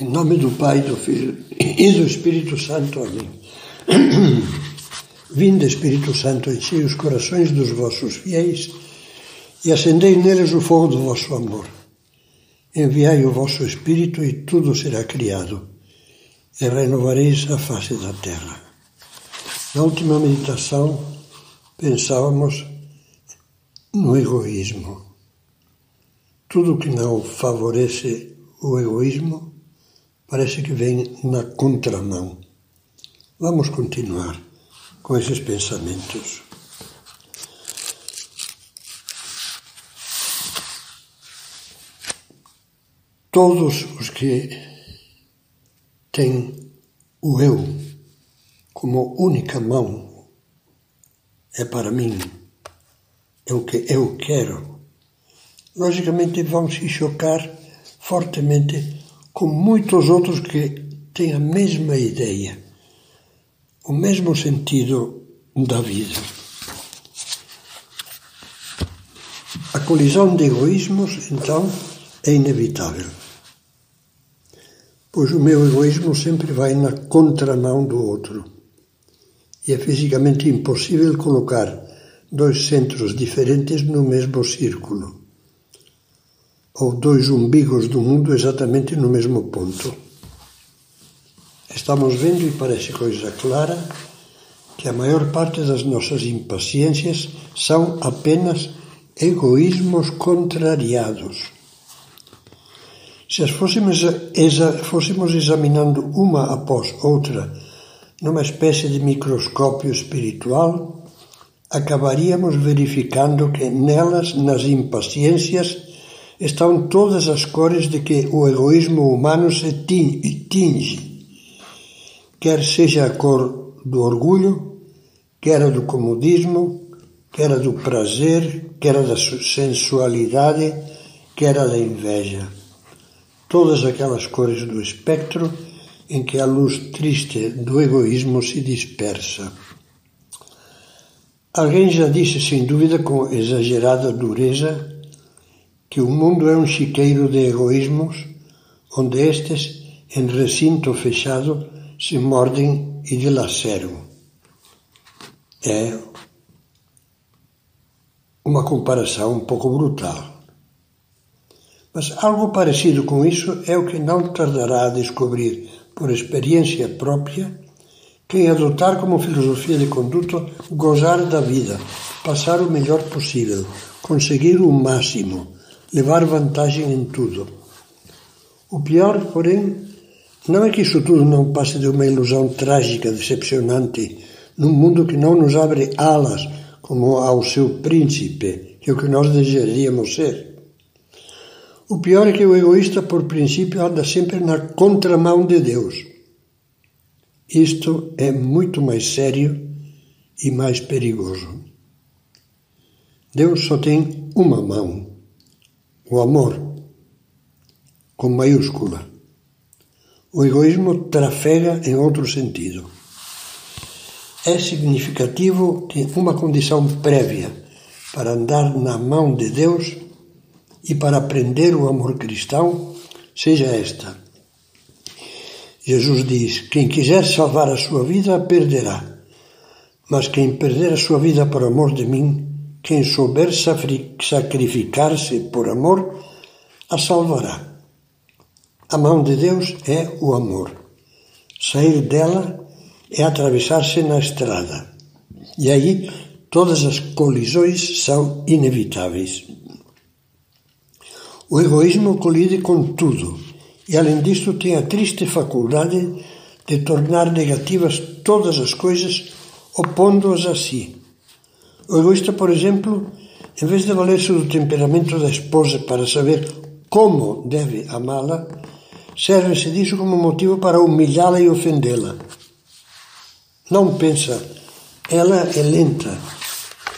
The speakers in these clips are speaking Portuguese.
Em nome do Pai, do Filho e do Espírito Santo. Amém. Vinde, Espírito Santo, enchei os corações dos vossos fiéis e acendei neles o fogo do vosso amor. Enviai o vosso Espírito e tudo será criado, e renovareis a face da terra. Na última meditação, pensávamos no egoísmo. Tudo que não favorece o egoísmo parece que vem na contramão. Vamos continuar com esses pensamentos. Todos os que têm o eu como única mão é para mim, é o que eu quero, logicamente vão se chocar fortemente com muitos outros que têm a mesma ideia, o mesmo sentido da vida. A colisão de egoísmos, então, é inevitável, pois o meu egoísmo sempre vai na contramão do outro. E é fisicamente impossível colocar dois centros diferentes no mesmo círculo ou dois umbigos do mundo exatamente no mesmo ponto. Estamos vendo, e parece coisa clara, que a maior parte das nossas impaciências são apenas egoísmos contrariados. Se as fôssemos, exa, fôssemos examinando uma após outra numa espécie de microscópio espiritual, acabaríamos verificando que nelas, nas impaciências, estão todas as cores de que o egoísmo humano se tinge, quer seja a cor do orgulho, quer a do comodismo, quer a do prazer, quer a da sensualidade, quer a da inveja. Todas aquelas cores do espectro em que a luz triste do egoísmo se dispersa. Alguém já disse, sem dúvida, com exagerada dureza, que o mundo é um chiqueiro de egoísmos, onde estes, em recinto fechado, se mordem e dilaceram. É uma comparação um pouco brutal. Mas algo parecido com isso é o que não tardará a descobrir, por experiência própria, quem adotar como filosofia de conduta gozar da vida, passar o melhor possível, conseguir o máximo, levar vantagem em tudo. O pior, porém, não é que isso tudo não passe de uma ilusão trágica, decepcionante, num mundo que não nos abre alas como ao seu príncipe, que é o que nós desejaríamos ser. O pior é que o egoísta, por princípio, anda sempre na contramão de Deus. Isto é muito mais sério e mais perigoso. Deus só tem uma mão o amor, com maiúscula. O egoísmo trafega em outro sentido. É significativo que uma condição prévia para andar na mão de Deus e para aprender o amor cristão seja esta. Jesus diz: Quem quiser salvar a sua vida, perderá. Mas quem perder a sua vida por amor de mim, quem souber sacrificar-se por amor, a salvará. A mão de Deus é o amor. Sair dela é atravessar-se na estrada. E aí todas as colisões são inevitáveis. O egoísmo colide com tudo e, além disto, tem a triste faculdade de tornar negativas todas as coisas, opondo-as a si. O egoísta, por exemplo, em vez de valer-se do temperamento da esposa para saber como deve amá-la, serve-se disso como motivo para humilhá-la e ofendê-la. Não pensa, ela é lenta,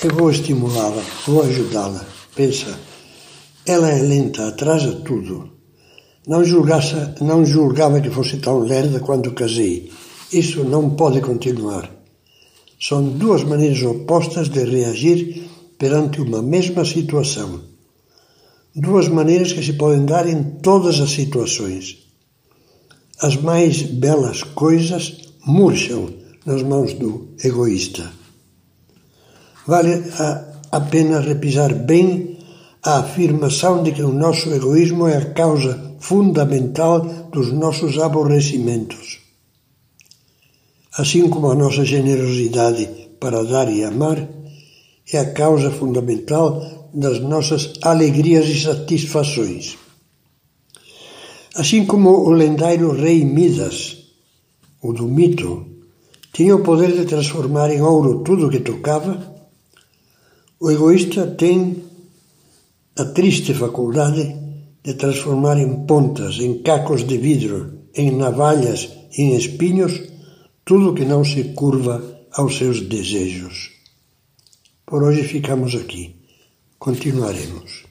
eu vou estimulá-la, vou ajudá-la. Pensa, ela é lenta, atrasa tudo. Não, julgasse, não julgava que fosse tão lerda quando casei. Isso não pode continuar. São duas maneiras opostas de reagir perante uma mesma situação. Duas maneiras que se podem dar em todas as situações. as mais belas coisas murcham nas mãos do egoísta. Vale a pena repisar bem a afirmação de que o nosso egoísmo é a causa fundamental dos nossos aborrecimentos. Assim como a nossa generosidade para dar e amar é a causa fundamental das nossas alegrias e satisfações. Assim como o lendário rei Midas, o do mito, tinha o poder de transformar em ouro tudo o que tocava, o egoísta tem a triste faculdade de transformar em pontas, em cacos de vidro, em navalhas em espinhos tudo que não se curva aos seus desejos. Por hoje ficamos aqui. Continuaremos.